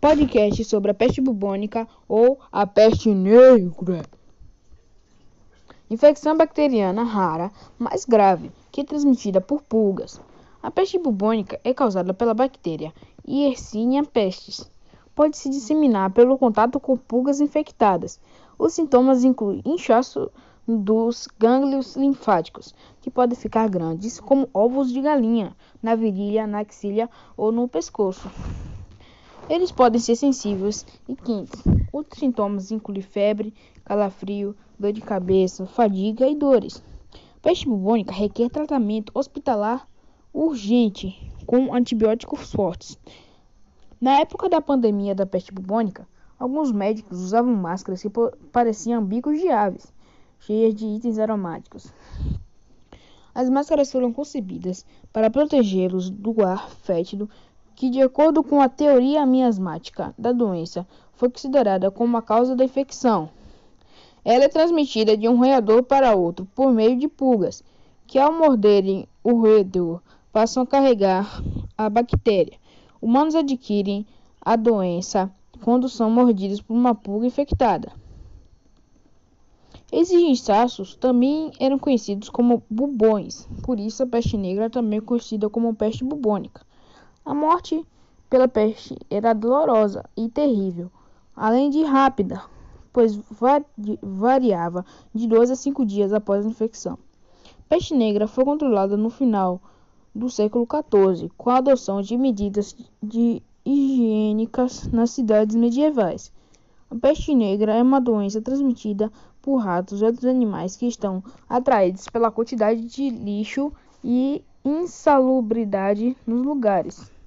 podcast sobre a peste bubônica ou a peste negra. Infecção bacteriana rara, mais grave, que é transmitida por pulgas. A peste bubônica é causada pela bactéria Yersinia pestis. Pode se disseminar pelo contato com pulgas infectadas. Os sintomas incluem inchaço dos gânglios linfáticos, que podem ficar grandes, como ovos de galinha, na virilha, na axila ou no pescoço. Eles podem ser sensíveis e quentes. Outros sintomas incluem febre, calafrio, dor de cabeça, fadiga e dores. Peste bubônica requer tratamento hospitalar urgente com antibióticos fortes. Na época da pandemia da peste bubônica, alguns médicos usavam máscaras que pareciam bicos de aves cheias de itens aromáticos. As máscaras foram concebidas para protegê-los do ar fétido que, de acordo com a teoria miasmática da doença, foi considerada como a causa da infecção. Ela é transmitida de um roedor para outro por meio de pulgas, que ao morderem o roedor passam a carregar a bactéria. Humanos adquirem a doença quando são mordidos por uma pulga infectada. Esses insaços também eram conhecidos como bubões, por isso a peste negra é também conhecida como peste bubônica. A morte pela peste era dolorosa e terrível, além de rápida, pois variava de 2 a 5 dias após a infecção. Peste negra foi controlada no final do século XIV, com a adoção de medidas de higiênicas nas cidades medievais. A peste negra é uma doença transmitida por ratos e outros animais que estão atraídos pela quantidade de lixo e insalubridade nos lugares.